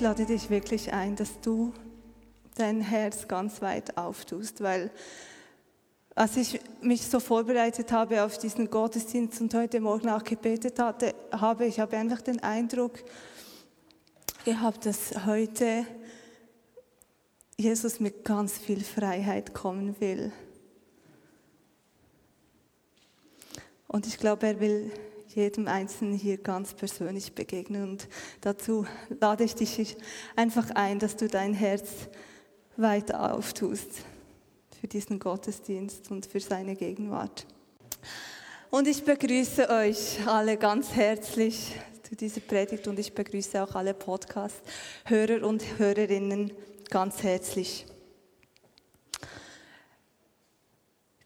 Ich lade dich wirklich ein, dass du dein Herz ganz weit auftust, weil als ich mich so vorbereitet habe auf diesen Gottesdienst und heute Morgen auch gebetet hatte, habe ich habe einfach den Eindruck gehabt, dass heute Jesus mit ganz viel Freiheit kommen will. Und ich glaube, er will jedem Einzelnen hier ganz persönlich begegnen. Und dazu lade ich dich einfach ein, dass du dein Herz weiter auftust für diesen Gottesdienst und für seine Gegenwart. Und ich begrüße euch alle ganz herzlich zu dieser Predigt und ich begrüße auch alle Podcast-Hörer und Hörerinnen ganz herzlich.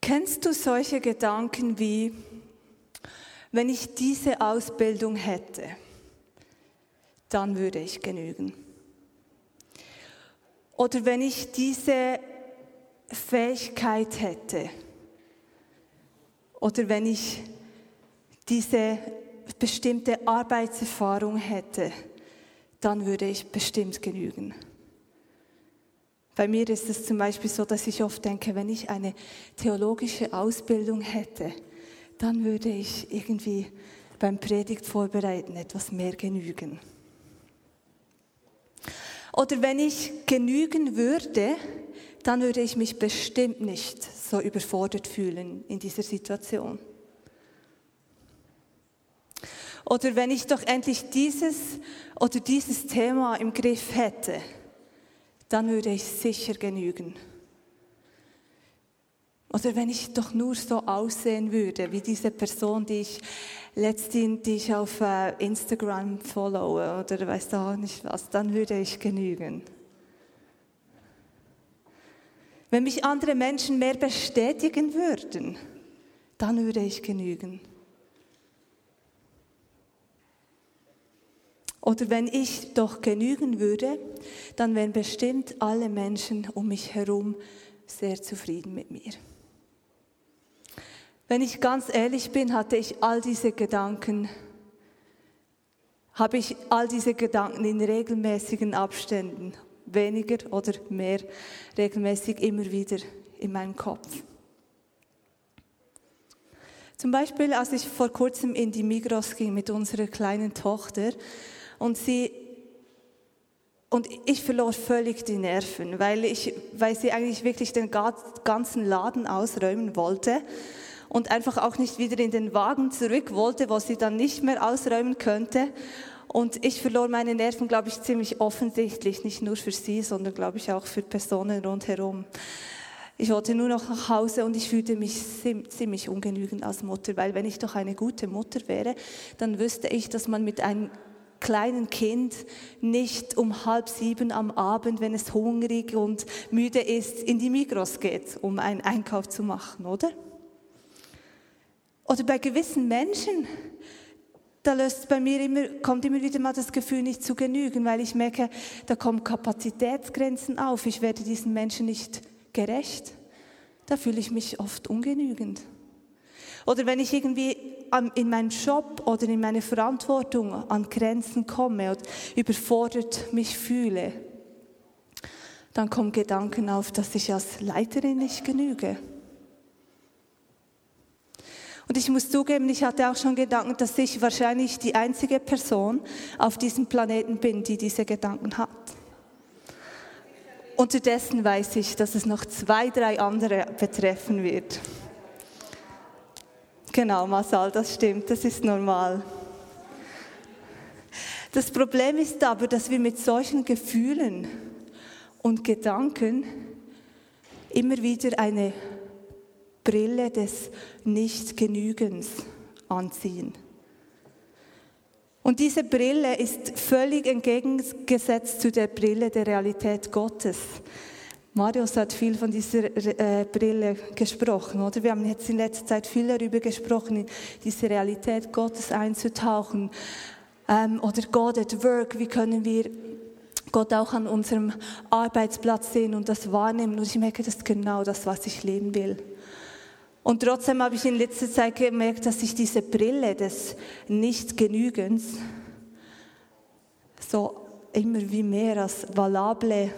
Kennst du solche Gedanken wie, wenn ich diese Ausbildung hätte, dann würde ich genügen? Oder wenn ich diese Fähigkeit hätte, oder wenn ich diese bestimmte Arbeitserfahrung hätte, dann würde ich bestimmt genügen. Bei mir ist es zum Beispiel so, dass ich oft denke, wenn ich eine theologische Ausbildung hätte, dann würde ich irgendwie beim Predigt vorbereiten etwas mehr genügen. Oder wenn ich genügen würde, dann würde ich mich bestimmt nicht so überfordert fühlen in dieser Situation. Oder wenn ich doch endlich dieses oder dieses Thema im Griff hätte, dann würde ich sicher genügen. Oder wenn ich doch nur so aussehen würde, wie diese Person, die ich letztens, die ich auf äh, Instagram followe oder weiß auch nicht was, dann würde ich genügen. Wenn mich andere Menschen mehr bestätigen würden, dann würde ich genügen. Oder wenn ich doch genügen würde, dann wären bestimmt alle Menschen um mich herum sehr zufrieden mit mir. Wenn ich ganz ehrlich bin, hatte ich all diese Gedanken, habe ich all diese Gedanken in regelmäßigen Abständen, weniger oder mehr regelmäßig immer wieder in meinem Kopf. Zum Beispiel, als ich vor kurzem in die Migros ging mit unserer kleinen Tochter, und sie und ich verlor völlig die Nerven, weil, ich, weil sie eigentlich wirklich den ganzen Laden ausräumen wollte und einfach auch nicht wieder in den Wagen zurück wollte, wo sie dann nicht mehr ausräumen könnte. Und ich verlor meine Nerven, glaube ich, ziemlich offensichtlich, nicht nur für sie, sondern, glaube ich, auch für Personen rundherum. Ich wollte nur noch nach Hause und ich fühlte mich ziemlich ungenügend als Mutter, weil wenn ich doch eine gute Mutter wäre, dann wüsste ich, dass man mit einem kleinen Kind nicht um halb sieben am Abend, wenn es hungrig und müde ist, in die Migros geht, um einen Einkauf zu machen, oder? Oder bei gewissen Menschen, da löst bei mir immer, kommt immer wieder mal das Gefühl, nicht zu genügen, weil ich merke, da kommen Kapazitätsgrenzen auf. Ich werde diesen Menschen nicht gerecht. Da fühle ich mich oft ungenügend. Oder wenn ich irgendwie in meinem Job oder in meiner Verantwortung an Grenzen komme und überfordert mich fühle, dann kommen Gedanken auf, dass ich als Leiterin nicht genüge. Und ich muss zugeben, ich hatte auch schon Gedanken, dass ich wahrscheinlich die einzige Person auf diesem Planeten bin, die diese Gedanken hat. Unterdessen weiß ich, dass es noch zwei, drei andere betreffen wird. Genau, Masal, das stimmt, das ist normal. Das Problem ist aber, dass wir mit solchen Gefühlen und Gedanken immer wieder eine Brille des Nichtgenügens anziehen. Und diese Brille ist völlig entgegengesetzt zu der Brille der Realität Gottes. Marius hat viel von dieser äh, Brille gesprochen, oder? Wir haben jetzt in letzter Zeit viel darüber gesprochen, in diese Realität Gottes einzutauchen. Ähm, oder God at Work, wie können wir Gott auch an unserem Arbeitsplatz sehen und das wahrnehmen. Und ich merke, das ist genau das, was ich leben will. Und trotzdem habe ich in letzter Zeit gemerkt, dass ich diese Brille des Nicht-Genügens so immer wie mehr als valable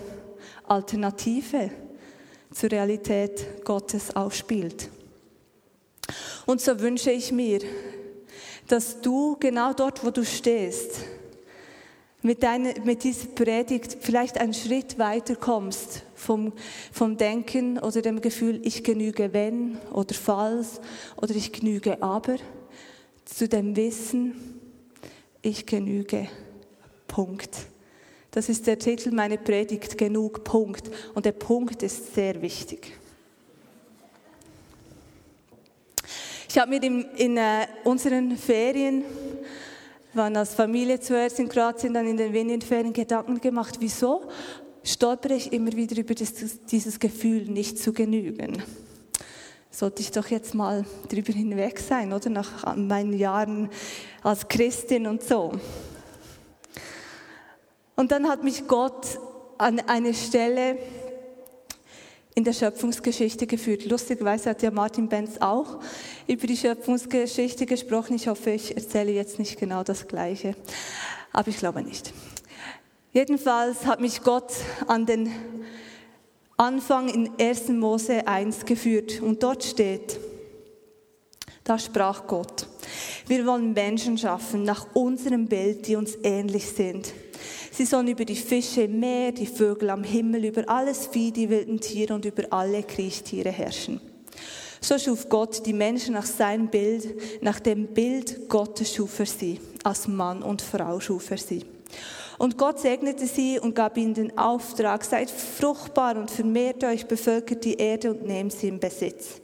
Alternative zur Realität Gottes aufspielt. Und so wünsche ich mir, dass du genau dort, wo du stehst, mit, deiner, mit dieser Predigt vielleicht einen Schritt weiter kommst vom, vom Denken oder dem Gefühl, ich genüge wenn oder falls oder ich genüge aber, zu dem Wissen, ich genüge. Punkt. Das ist der Titel meiner Predigt, genug, Punkt. Und der Punkt ist sehr wichtig. Ich habe mir in, in äh, unseren Ferien waren als Familie zuerst in Kroatien, dann in den Venienferien Gedanken gemacht, wieso stolpere ich immer wieder über das, dieses Gefühl, nicht zu genügen. Sollte ich doch jetzt mal drüber hinweg sein, oder nach meinen Jahren als Christin und so. Und dann hat mich Gott an eine Stelle in der Schöpfungsgeschichte geführt. Lustigerweise hat ja Martin Benz auch über die Schöpfungsgeschichte gesprochen. Ich hoffe, ich erzähle jetzt nicht genau das Gleiche, aber ich glaube nicht. Jedenfalls hat mich Gott an den Anfang in 1. Mose 1 geführt und dort steht, da sprach Gott, wir wollen Menschen schaffen nach unserem Bild, die uns ähnlich sind. Sie sollen über die Fische im Meer, die Vögel am Himmel, über alles Vieh, die wilden Tiere und über alle Kriechtiere herrschen. So schuf Gott die Menschen nach seinem Bild, nach dem Bild Gottes schuf er sie. Als Mann und Frau schuf er sie. Und Gott segnete sie und gab ihnen den Auftrag, seid fruchtbar und vermehrt euch, bevölkert die Erde und nehmt sie in Besitz.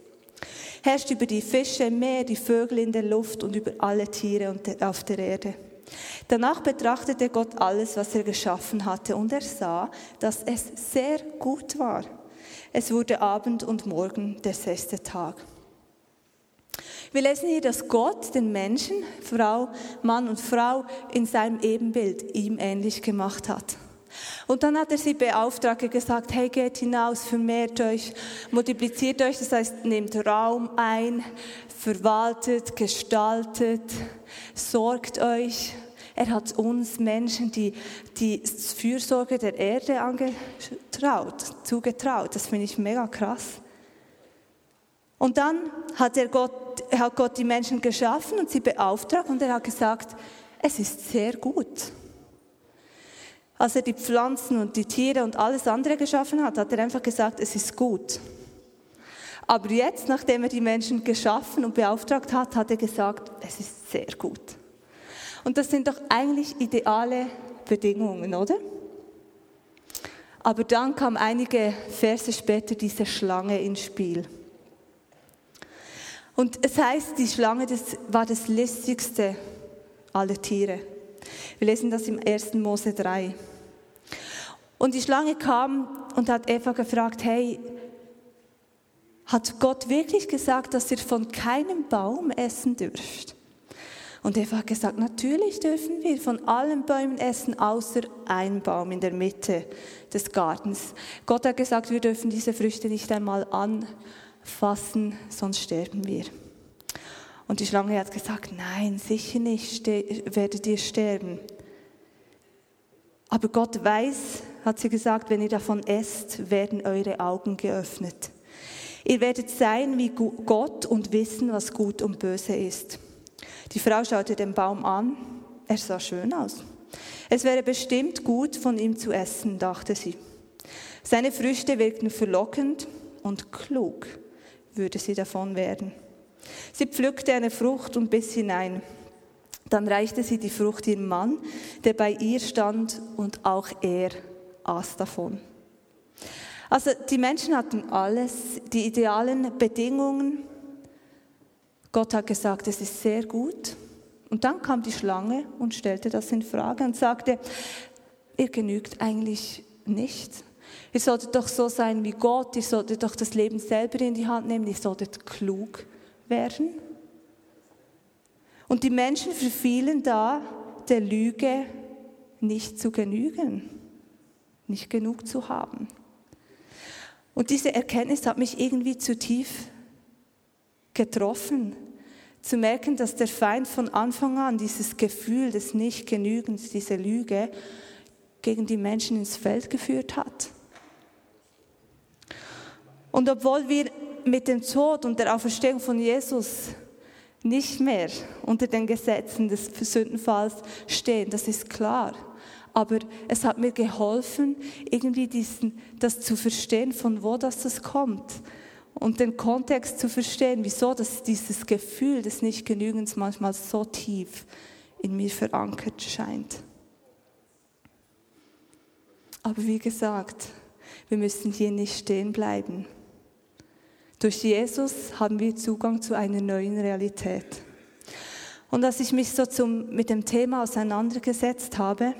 Herrscht über die Fische im Meer, die Vögel in der Luft und über alle Tiere auf der Erde. Danach betrachtete Gott alles, was er geschaffen hatte, und er sah, dass es sehr gut war. Es wurde Abend und Morgen der sechste Tag. Wir lesen hier, dass Gott den Menschen, Frau, Mann und Frau in seinem Ebenbild ihm ähnlich gemacht hat. Und dann hat er sie beauftragt, gesagt, hey, geht hinaus, vermehrt euch, multipliziert euch, das heißt, nehmt Raum ein, verwaltet, gestaltet, sorgt euch. Er hat uns Menschen die, die Fürsorge der Erde angetraut, zugetraut. Das finde ich mega krass. Und dann hat, er Gott, hat Gott die Menschen geschaffen und sie beauftragt und er hat gesagt, es ist sehr gut. Als er die Pflanzen und die Tiere und alles andere geschaffen hat, hat er einfach gesagt, es ist gut. Aber jetzt, nachdem er die Menschen geschaffen und beauftragt hat, hat er gesagt, es ist sehr gut. Und das sind doch eigentlich ideale Bedingungen, oder? Aber dann kam einige Verse später diese Schlange ins Spiel. Und es heißt, die Schlange das war das listigste aller Tiere. Wir lesen das im 1. Mose 3. Und die Schlange kam und hat Eva gefragt, hey, hat Gott wirklich gesagt, dass ihr von keinem Baum essen dürft? Und Eva hat gesagt, natürlich dürfen wir von allen Bäumen essen, außer ein Baum in der Mitte des Gartens. Gott hat gesagt, wir dürfen diese Früchte nicht einmal anfassen, sonst sterben wir. Und die Schlange hat gesagt, nein, sicher nicht werdet ihr sterben. Aber Gott weiß, hat sie gesagt, wenn ihr davon esst, werden eure Augen geöffnet. Ihr werdet sein wie Gott und wissen, was gut und böse ist. Die Frau schaute den Baum an. Er sah schön aus. Es wäre bestimmt gut, von ihm zu essen, dachte sie. Seine Früchte wirkten verlockend und klug würde sie davon werden. Sie pflückte eine Frucht und biss hinein. Dann reichte sie die Frucht ihrem Mann, der bei ihr stand, und auch er aß davon. Also die Menschen hatten alles, die idealen Bedingungen. Gott hat gesagt, es ist sehr gut Und dann kam die Schlange und stellte das in Frage und sagte, ihr genügt eigentlich nicht. Ihr solltet doch so sein wie Gott, ihr solltet doch das Leben selber in die Hand nehmen, ihr solltet klug werden. Und die Menschen verfielen da der Lüge, nicht zu genügen, nicht genug zu haben. Und diese Erkenntnis hat mich irgendwie zu tief getroffen, zu merken, dass der Feind von Anfang an dieses Gefühl des Nichtgenügens, diese Lüge gegen die Menschen ins Feld geführt hat. Und obwohl wir mit dem Tod und der Auferstehung von Jesus nicht mehr unter den Gesetzen des Sündenfalls stehen, das ist klar. Aber es hat mir geholfen, irgendwie diesen, das zu verstehen, von wo das, das kommt. Und den Kontext zu verstehen, wieso das, dieses Gefühl des Nichtgenügens manchmal so tief in mir verankert scheint. Aber wie gesagt, wir müssen hier nicht stehen bleiben. Durch Jesus haben wir Zugang zu einer neuen Realität. Und als ich mich so zum, mit dem Thema auseinandergesetzt habe,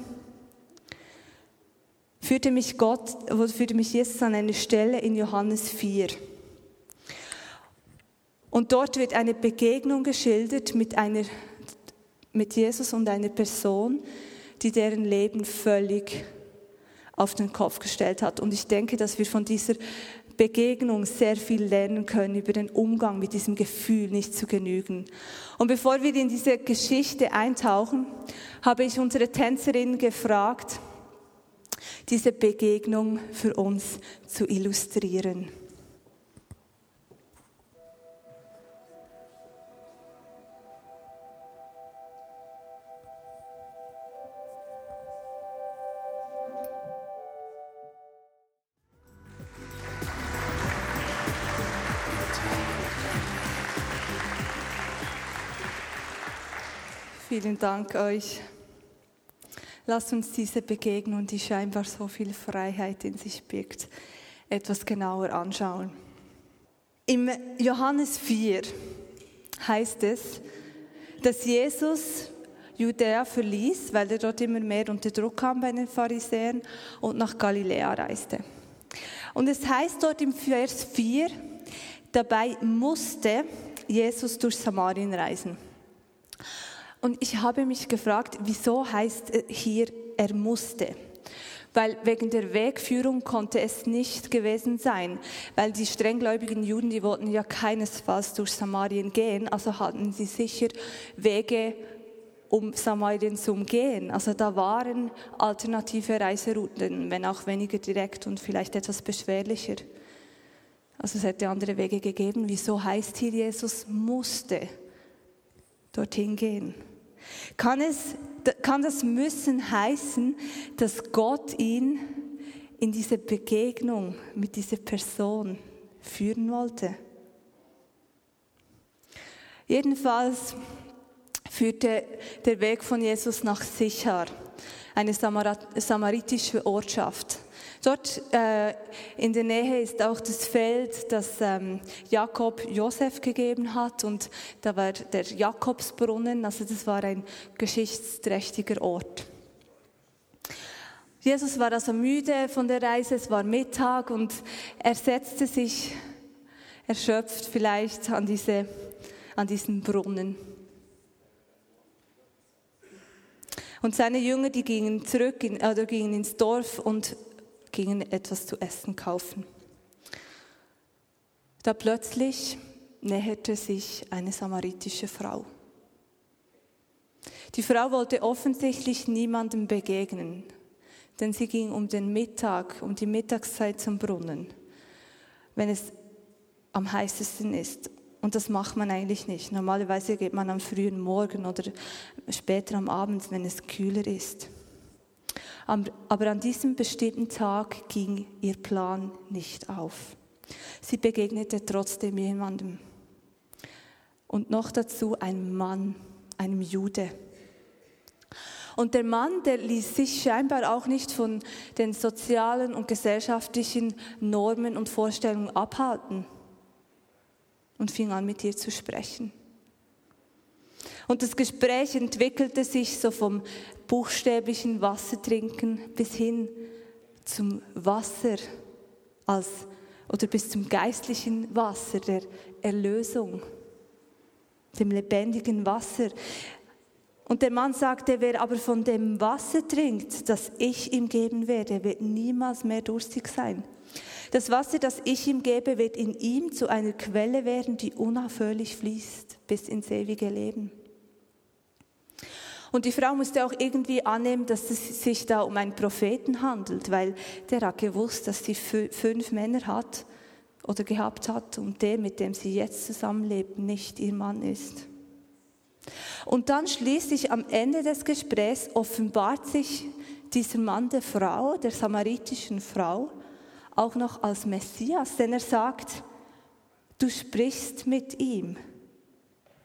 führte mich Gott, führte mich Jesus an eine Stelle in Johannes 4. Und dort wird eine Begegnung geschildert mit, einer, mit Jesus und einer Person, die deren Leben völlig auf den Kopf gestellt hat. Und ich denke, dass wir von dieser Begegnung sehr viel lernen können über den Umgang mit diesem Gefühl, nicht zu genügen. Und bevor wir in diese Geschichte eintauchen, habe ich unsere Tänzerin gefragt, diese Begegnung für uns zu illustrieren. Vielen Dank euch. Lasst uns diese Begegnung, die scheinbar so viel Freiheit in sich birgt, etwas genauer anschauen. Im Johannes 4 heißt es, dass Jesus Judäa verließ, weil er dort immer mehr unter Druck kam bei den Pharisäern und nach Galiläa reiste. Und es heißt dort im Vers 4, dabei musste Jesus durch Samarien reisen. Und ich habe mich gefragt, wieso heißt hier, er musste? Weil wegen der Wegführung konnte es nicht gewesen sein, weil die strenggläubigen Juden, die wollten ja keinesfalls durch Samarien gehen, also hatten sie sicher Wege, um Samarien zu umgehen. Also da waren alternative Reiserouten, wenn auch weniger direkt und vielleicht etwas beschwerlicher. Also es hätte andere Wege gegeben. Wieso heißt hier, Jesus musste dorthin gehen? Kann, es, kann das Müssen heißen, dass Gott ihn in diese Begegnung mit dieser Person führen wollte? Jedenfalls führte der Weg von Jesus nach Sichar, eine samaritische Ortschaft. Dort äh, in der Nähe ist auch das Feld, das ähm, Jakob Josef gegeben hat und da war der Jakobsbrunnen, also das war ein geschichtsträchtiger Ort. Jesus war also müde von der Reise, es war Mittag und er setzte sich erschöpft vielleicht an, diese, an diesen Brunnen. Und seine Jünger, die gingen zurück in, oder gingen ins Dorf und gingen etwas zu essen kaufen. Da plötzlich näherte sich eine samaritische Frau. Die Frau wollte offensichtlich niemandem begegnen, denn sie ging um den Mittag, um die Mittagszeit zum Brunnen, wenn es am heißesten ist. Und das macht man eigentlich nicht. Normalerweise geht man am frühen Morgen oder später am Abend, wenn es kühler ist. Aber an diesem bestimmten Tag ging ihr Plan nicht auf. Sie begegnete trotzdem jemandem. Und noch dazu einem Mann, einem Jude. Und der Mann, der ließ sich scheinbar auch nicht von den sozialen und gesellschaftlichen Normen und Vorstellungen abhalten und fing an, mit ihr zu sprechen. Und das Gespräch entwickelte sich so vom buchstäblichen Wassertrinken bis hin zum Wasser als oder bis zum geistlichen Wasser der Erlösung, dem lebendigen Wasser. Und der Mann sagte, wer aber von dem Wasser trinkt, das ich ihm geben werde, wird niemals mehr durstig sein. Das Wasser, das ich ihm gebe, wird in ihm zu einer Quelle werden, die unaufhörlich fließt bis ins ewige Leben. Und die Frau musste auch irgendwie annehmen, dass es sich da um einen Propheten handelt, weil der hat gewusst, dass sie fünf Männer hat oder gehabt hat und der, mit dem sie jetzt zusammenlebt, nicht ihr Mann ist. Und dann schließlich am Ende des Gesprächs offenbart sich dieser Mann der Frau, der samaritischen Frau, auch noch als Messias, denn er sagt, du sprichst mit ihm,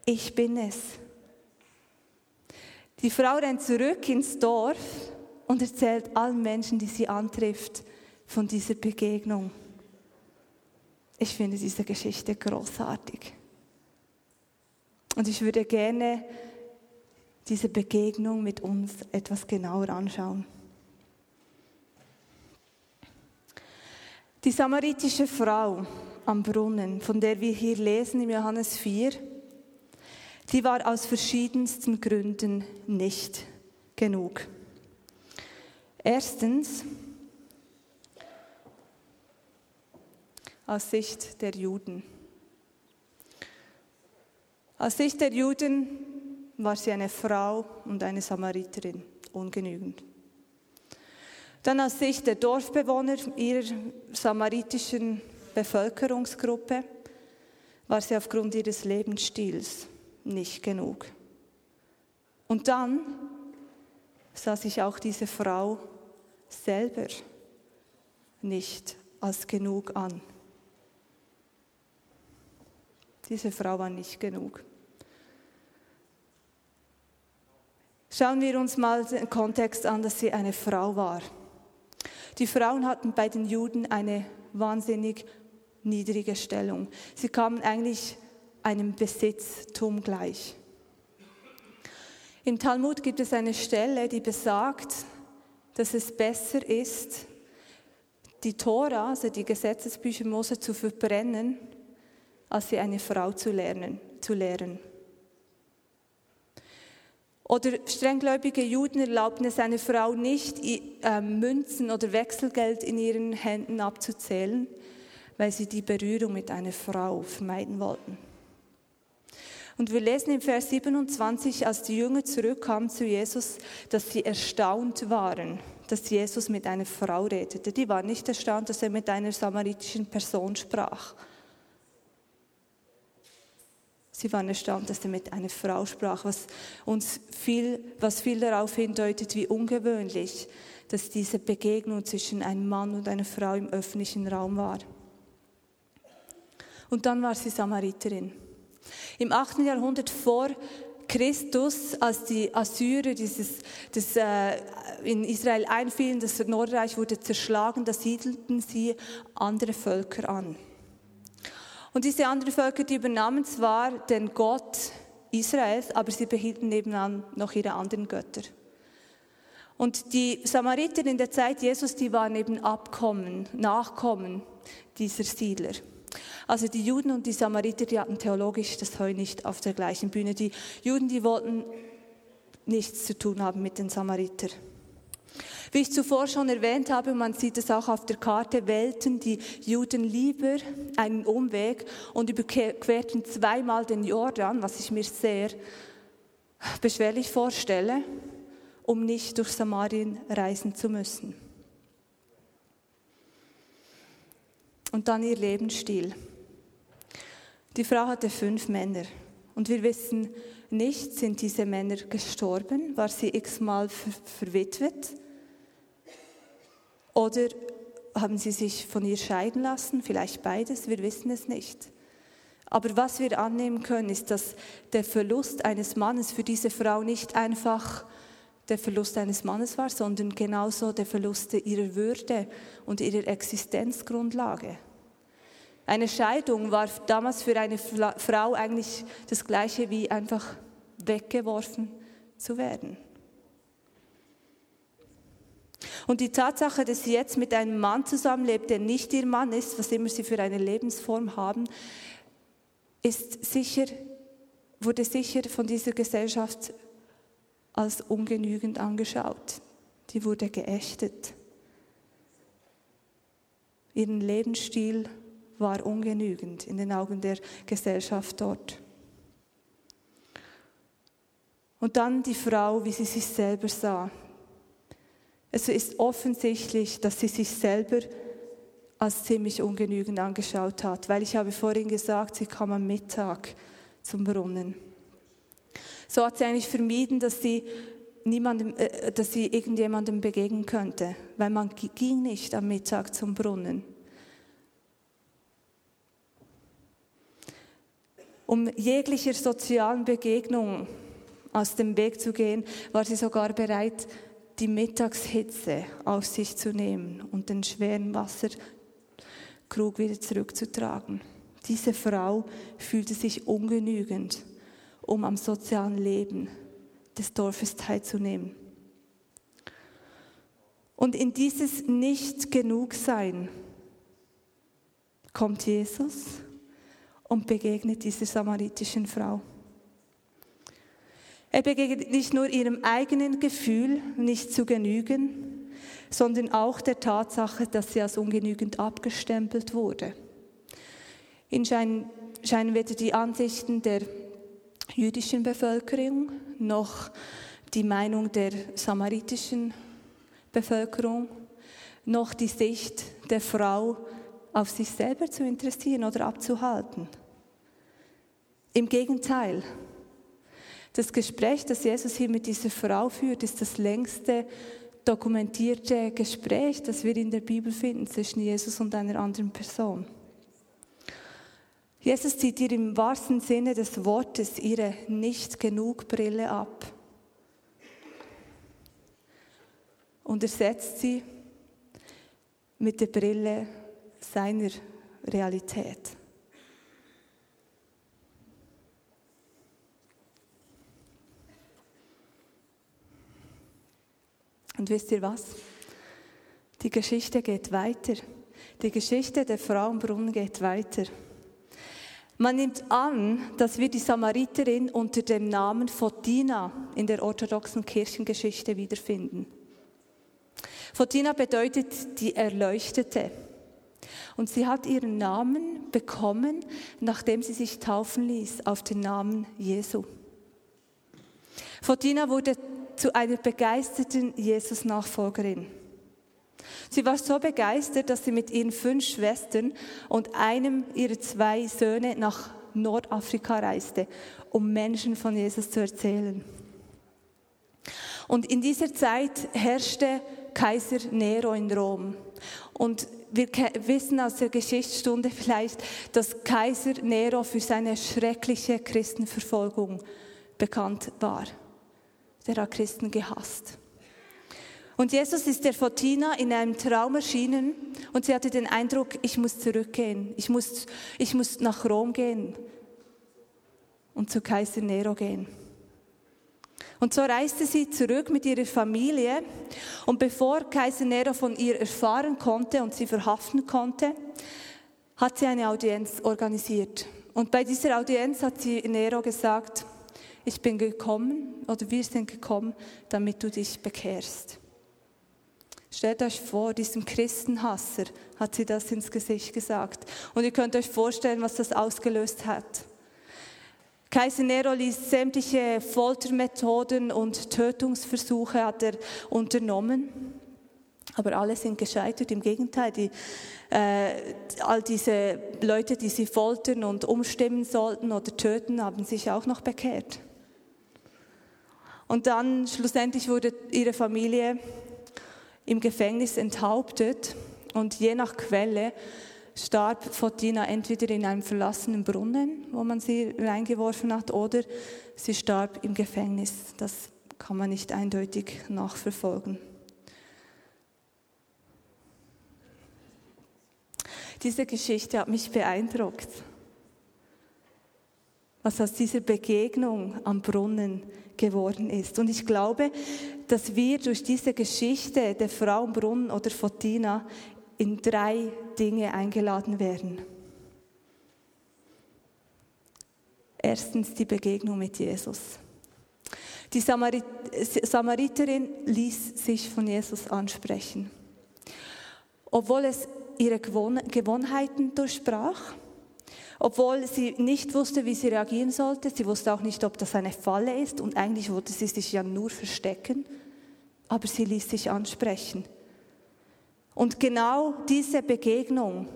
ich bin es. Die Frau rennt zurück ins Dorf und erzählt allen Menschen, die sie antrifft, von dieser Begegnung. Ich finde diese Geschichte großartig. Und ich würde gerne diese Begegnung mit uns etwas genauer anschauen. Die samaritische Frau am Brunnen, von der wir hier lesen im Johannes 4, die war aus verschiedensten Gründen nicht genug. Erstens, aus Sicht der Juden. Aus Sicht der Juden war sie eine Frau und eine Samariterin, ungenügend. Dann aus Sicht der Dorfbewohner ihrer samaritischen Bevölkerungsgruppe war sie aufgrund ihres Lebensstils nicht genug. Und dann sah sich auch diese Frau selber nicht als genug an. Diese Frau war nicht genug. Schauen wir uns mal den Kontext an, dass sie eine Frau war. Die Frauen hatten bei den Juden eine wahnsinnig niedrige Stellung. Sie kamen eigentlich einem Besitztum gleich. Im Talmud gibt es eine Stelle, die besagt, dass es besser ist, die Tora, also die Gesetzesbücher Mose, zu verbrennen, als sie eine Frau zu lernen, zu lehren. Oder strenggläubige Juden erlaubten es einer Frau nicht, ähm, Münzen oder Wechselgeld in ihren Händen abzuzählen, weil sie die Berührung mit einer Frau vermeiden wollten. Und wir lesen im Vers 27, als die Jünger zurückkamen zu Jesus, dass sie erstaunt waren, dass Jesus mit einer Frau redete. Die waren nicht erstaunt, dass er mit einer samaritischen Person sprach. Sie waren erstaunt, dass er mit einer Frau sprach, was uns viel, was viel darauf hindeutet, wie ungewöhnlich, dass diese Begegnung zwischen einem Mann und einer Frau im öffentlichen Raum war. Und dann war sie Samariterin. Im 8. Jahrhundert vor Christus, als die Assyrer dieses, das, äh, in Israel einfielen, das Nordreich wurde zerschlagen, da siedelten sie andere Völker an. Und diese anderen Völker, die übernahmen zwar den Gott Israels, aber sie behielten nebenan noch ihre anderen Götter. Und die Samariter in der Zeit Jesus, die waren eben Abkommen, Nachkommen dieser Siedler. Also die Juden und die Samariter, die hatten theologisch das Heu nicht auf der gleichen Bühne. Die Juden, die wollten nichts zu tun haben mit den Samaritern. Wie ich zuvor schon erwähnt habe, man sieht es auch auf der Karte, wählten die Juden lieber einen Umweg und überquerten zweimal den Jordan, was ich mir sehr beschwerlich vorstelle, um nicht durch Samarien reisen zu müssen. Und dann ihr Lebensstil. Die Frau hatte fünf Männer und wir wissen nicht, sind diese Männer gestorben, war sie x-mal verwitwet oder haben sie sich von ihr scheiden lassen, vielleicht beides, wir wissen es nicht. Aber was wir annehmen können, ist, dass der Verlust eines Mannes für diese Frau nicht einfach der Verlust eines Mannes war, sondern genauso der Verlust ihrer Würde und ihrer Existenzgrundlage. Eine Scheidung war damals für eine Frau eigentlich das gleiche wie einfach weggeworfen zu werden. Und die Tatsache, dass sie jetzt mit einem Mann zusammenlebt, der nicht ihr Mann ist, was immer sie für eine Lebensform haben, ist sicher, wurde sicher von dieser Gesellschaft als ungenügend angeschaut. Die wurde geächtet. Ihren Lebensstil war ungenügend in den Augen der Gesellschaft dort. Und dann die Frau, wie sie sich selber sah. Es ist offensichtlich, dass sie sich selber als ziemlich ungenügend angeschaut hat, weil ich habe vorhin gesagt, sie kam am Mittag zum Brunnen. So hat sie eigentlich vermieden, dass sie niemandem, äh, dass sie irgendjemandem begegnen könnte, weil man ging nicht am Mittag zum Brunnen. Um jeglicher sozialen Begegnung aus dem Weg zu gehen, war sie sogar bereit, die Mittagshitze auf sich zu nehmen und den schweren Wasserkrug wieder zurückzutragen. Diese Frau fühlte sich ungenügend, um am sozialen Leben des Dorfes teilzunehmen. Und in dieses Nicht-Genug-Sein kommt Jesus und begegnet dieser samaritischen Frau. Er begegnet nicht nur ihrem eigenen Gefühl, nicht zu genügen, sondern auch der Tatsache, dass sie als ungenügend abgestempelt wurde. In scheinen, scheinen weder die Ansichten der jüdischen Bevölkerung noch die Meinung der samaritischen Bevölkerung noch die Sicht der Frau auf sich selber zu interessieren oder abzuhalten. Im Gegenteil, das Gespräch, das Jesus hier mit dieser Frau führt, ist das längste dokumentierte Gespräch, das wir in der Bibel finden zwischen Jesus und einer anderen Person. Jesus zieht ihr im wahrsten Sinne des Wortes ihre nicht genug Brille ab und ersetzt sie mit der Brille seiner Realität. Und wisst ihr was? Die Geschichte geht weiter. Die Geschichte der Frau im Brunnen geht weiter. Man nimmt an, dass wir die Samariterin unter dem Namen Fotina in der orthodoxen Kirchengeschichte wiederfinden. Fotina bedeutet die Erleuchtete. Und sie hat ihren Namen bekommen, nachdem sie sich taufen ließ auf den Namen Jesu. Fotina wurde zu einer begeisterten Jesus-Nachfolgerin. Sie war so begeistert, dass sie mit ihren fünf Schwestern und einem ihrer zwei Söhne nach Nordafrika reiste, um Menschen von Jesus zu erzählen. Und in dieser Zeit herrschte Kaiser Nero in Rom. Und wir wissen aus der Geschichtsstunde vielleicht, dass Kaiser Nero für seine schreckliche Christenverfolgung bekannt war. Der hat Christen gehasst. Und Jesus ist der Fotina in einem Traum erschienen und sie hatte den Eindruck, ich muss zurückgehen, ich muss, ich muss nach Rom gehen und zu Kaiser Nero gehen. Und so reiste sie zurück mit ihrer Familie und bevor Kaiser Nero von ihr erfahren konnte und sie verhaften konnte, hat sie eine Audienz organisiert. Und bei dieser Audienz hat sie Nero gesagt, ich bin gekommen oder wir sind gekommen, damit du dich bekehrst. Stellt euch vor, diesem Christenhasser hat sie das ins Gesicht gesagt. Und ihr könnt euch vorstellen, was das ausgelöst hat. Kaiser Nero ließ sämtliche Foltermethoden und Tötungsversuche hat er unternommen. Aber alle sind gescheitert. Im Gegenteil, die, äh, all diese Leute, die sie foltern und umstimmen sollten oder töten, haben sich auch noch bekehrt. Und dann schlussendlich wurde ihre Familie im Gefängnis enthauptet und je nach Quelle starb Fotina entweder in einem verlassenen Brunnen, wo man sie reingeworfen hat, oder sie starb im Gefängnis. Das kann man nicht eindeutig nachverfolgen. Diese Geschichte hat mich beeindruckt. was aus dieser Begegnung am Brunnen geworden ist. Und ich glaube, dass wir durch diese Geschichte der Frau am Brunnen oder Fotina in drei Dinge eingeladen werden. Erstens die Begegnung mit Jesus. Die Samarit Samariterin ließ sich von Jesus ansprechen. Obwohl es ihre Gewohnheiten durchsprach, obwohl sie nicht wusste, wie sie reagieren sollte, sie wusste auch nicht, ob das eine Falle ist und eigentlich wollte sie sich ja nur verstecken, aber sie ließ sich ansprechen. Und genau diese Begegnung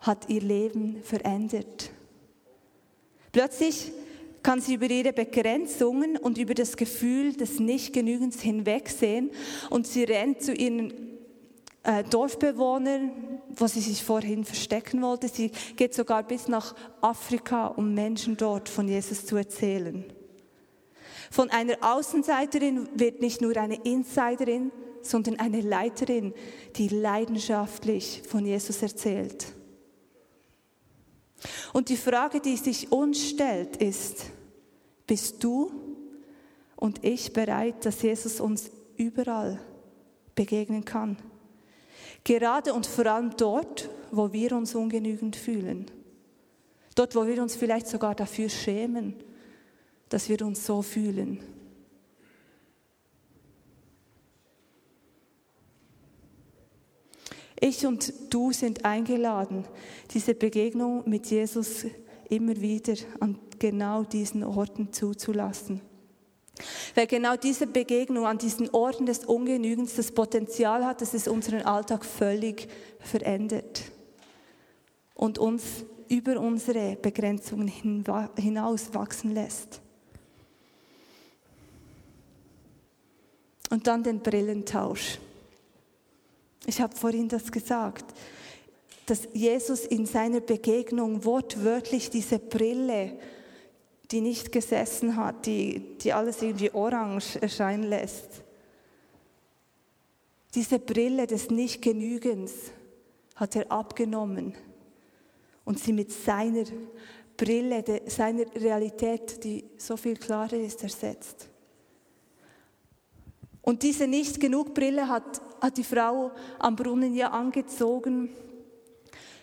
hat ihr Leben verändert. Plötzlich kann sie über ihre Begrenzungen und über das Gefühl des Nichtgenügens hinwegsehen und sie rennt zu ihren äh, Dorfbewohnern, wo sie sich vorhin verstecken wollte. Sie geht sogar bis nach Afrika, um Menschen dort von Jesus zu erzählen. Von einer Außenseiterin wird nicht nur eine Insiderin, sondern eine Leiterin, die leidenschaftlich von Jesus erzählt. Und die Frage, die sich uns stellt, ist, bist du und ich bereit, dass Jesus uns überall begegnen kann? Gerade und vor allem dort, wo wir uns ungenügend fühlen. Dort, wo wir uns vielleicht sogar dafür schämen, dass wir uns so fühlen. Ich und du sind eingeladen, diese Begegnung mit Jesus immer wieder an genau diesen Orten zuzulassen. Weil genau diese Begegnung an diesen Orten des Ungenügens das Potenzial hat, dass es unseren Alltag völlig verändert und uns über unsere Begrenzungen hinaus wachsen lässt. Und dann den Brillentausch. Ich habe vorhin das gesagt, dass Jesus in seiner Begegnung wortwörtlich diese Brille die nicht gesessen hat, die, die alles irgendwie orange erscheinen lässt. Diese Brille des Nichtgenügens hat er abgenommen und sie mit seiner Brille, seiner Realität, die so viel klarer ist, ersetzt. Und diese Nicht-Genug-Brille hat, hat die Frau am Brunnen ja angezogen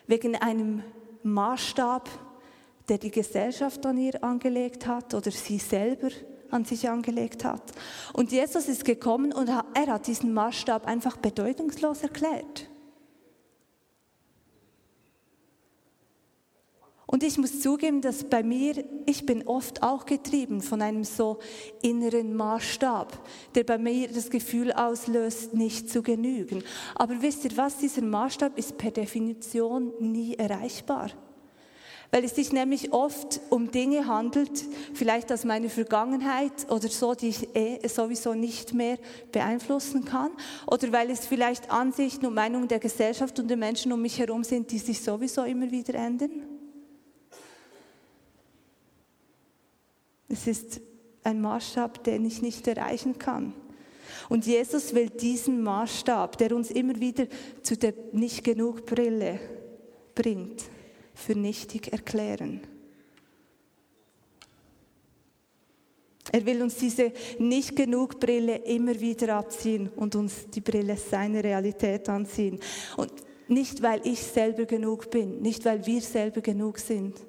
wegen einem Maßstab, der die Gesellschaft an ihr angelegt hat oder sie selber an sich angelegt hat. Und Jesus ist gekommen und er hat diesen Maßstab einfach bedeutungslos erklärt. Und ich muss zugeben, dass bei mir, ich bin oft auch getrieben von einem so inneren Maßstab, der bei mir das Gefühl auslöst, nicht zu genügen. Aber wisst ihr was, dieser Maßstab ist per Definition nie erreichbar weil es sich nämlich oft um Dinge handelt, vielleicht aus meiner Vergangenheit oder so, die ich eh sowieso nicht mehr beeinflussen kann, oder weil es vielleicht Ansichten und Meinungen der Gesellschaft und der Menschen um mich herum sind, die sich sowieso immer wieder ändern. Es ist ein Maßstab, den ich nicht erreichen kann. Und Jesus will diesen Maßstab, der uns immer wieder zu der nicht genug Brille bringt, für nichtig erklären. Er will uns diese nicht genug Brille immer wieder abziehen und uns die Brille seiner Realität anziehen. Und nicht, weil ich selber genug bin, nicht, weil wir selber genug sind,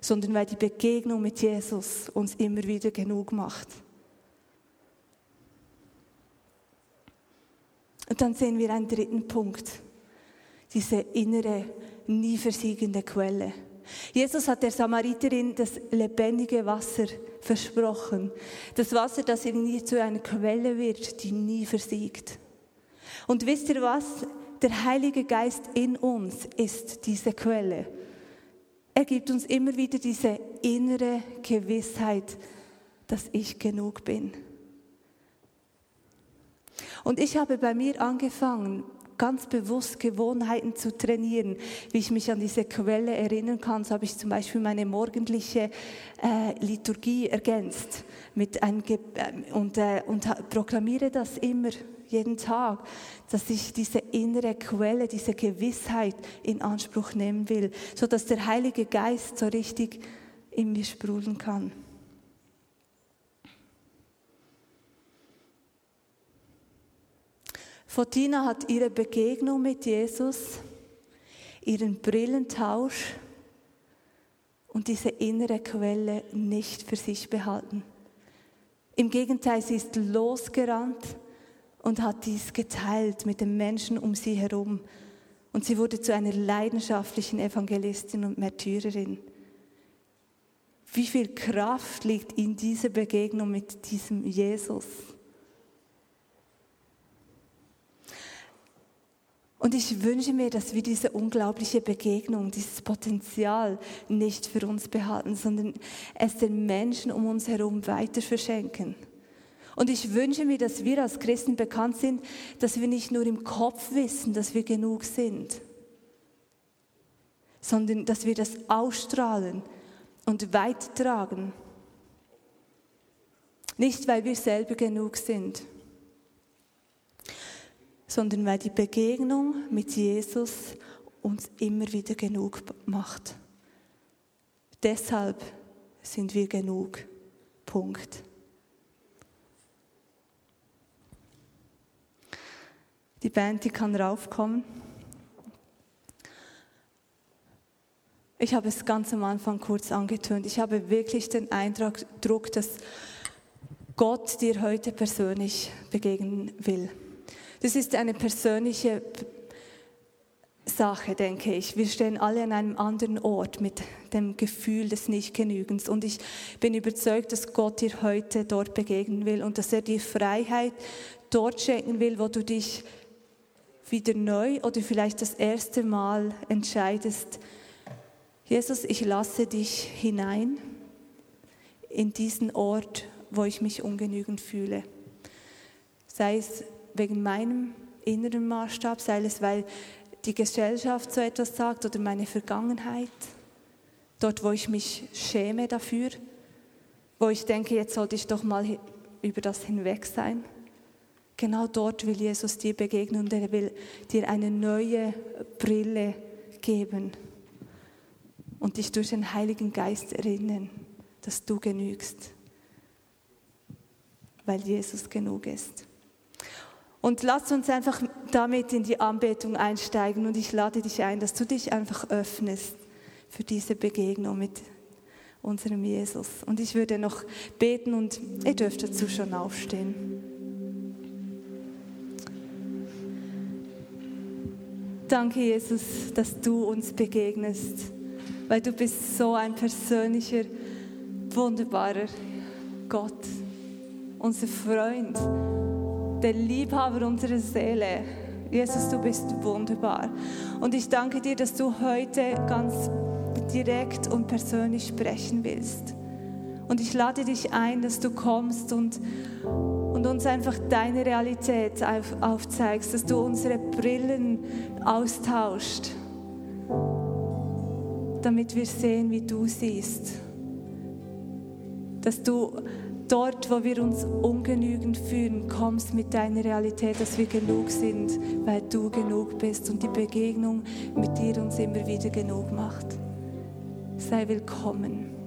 sondern weil die Begegnung mit Jesus uns immer wieder genug macht. Und dann sehen wir einen dritten Punkt, diese innere nie versiegende Quelle. Jesus hat der Samariterin das lebendige Wasser versprochen. Das Wasser, das in ihr zu einer Quelle wird, die nie versiegt. Und wisst ihr was? Der Heilige Geist in uns ist diese Quelle. Er gibt uns immer wieder diese innere Gewissheit, dass ich genug bin. Und ich habe bei mir angefangen, ganz bewusst Gewohnheiten zu trainieren, wie ich mich an diese Quelle erinnern kann. So habe ich zum Beispiel meine morgendliche äh, Liturgie ergänzt mit einem Ge äh, und, äh, und proklamiere das immer jeden Tag, dass ich diese innere Quelle, diese Gewissheit in Anspruch nehmen will, so dass der Heilige Geist so richtig in mir sprudeln kann. Fortina hat ihre Begegnung mit Jesus, ihren Brillentausch und diese innere Quelle nicht für sich behalten. Im Gegenteil, sie ist losgerannt und hat dies geteilt mit den Menschen um sie herum. Und sie wurde zu einer leidenschaftlichen Evangelistin und Märtyrerin. Wie viel Kraft liegt in dieser Begegnung mit diesem Jesus? Und ich wünsche mir, dass wir diese unglaubliche Begegnung, dieses Potenzial nicht für uns behalten, sondern es den Menschen um uns herum weiter verschenken. Und ich wünsche mir, dass wir als Christen bekannt sind, dass wir nicht nur im Kopf wissen, dass wir genug sind, sondern dass wir das ausstrahlen und weitertragen. Nicht, weil wir selber genug sind, sondern weil die Begegnung mit Jesus uns immer wieder genug macht. Deshalb sind wir genug. Punkt. Die Band, die kann raufkommen. Ich habe es ganz am Anfang kurz angetönt. Ich habe wirklich den Eindruck, dass Gott dir heute persönlich begegnen will. Das ist eine persönliche Sache, denke ich. Wir stehen alle an einem anderen Ort mit dem Gefühl des Nichtgenügens. Und ich bin überzeugt, dass Gott dir heute dort begegnen will und dass er dir Freiheit dort schenken will, wo du dich wieder neu oder vielleicht das erste Mal entscheidest, Jesus, ich lasse dich hinein in diesen Ort, wo ich mich ungenügend fühle. Sei es wegen meinem inneren Maßstab, sei es, weil die Gesellschaft so etwas sagt oder meine Vergangenheit, dort, wo ich mich schäme dafür, wo ich denke, jetzt sollte ich doch mal über das hinweg sein. Genau dort will Jesus dir begegnen und er will dir eine neue Brille geben und dich durch den Heiligen Geist erinnern, dass du genügst, weil Jesus genug ist. Und lass uns einfach damit in die Anbetung einsteigen und ich lade dich ein, dass du dich einfach öffnest für diese Begegnung mit unserem Jesus. Und ich würde noch beten und ihr dürft dazu schon aufstehen. Danke, Jesus, dass du uns begegnest, weil du bist so ein persönlicher, wunderbarer Gott, unser Freund der Liebhaber unserer Seele. Jesus, du bist wunderbar. Und ich danke dir, dass du heute ganz direkt und persönlich sprechen willst. Und ich lade dich ein, dass du kommst und, und uns einfach deine Realität auf, aufzeigst, dass du unsere Brillen austauscht, damit wir sehen, wie du siehst. Dass du dort, wo wir uns ungenügend fühlen, kommst mit deiner Realität, dass wir genug sind, weil du genug bist und die Begegnung mit dir uns immer wieder genug macht. Sei willkommen.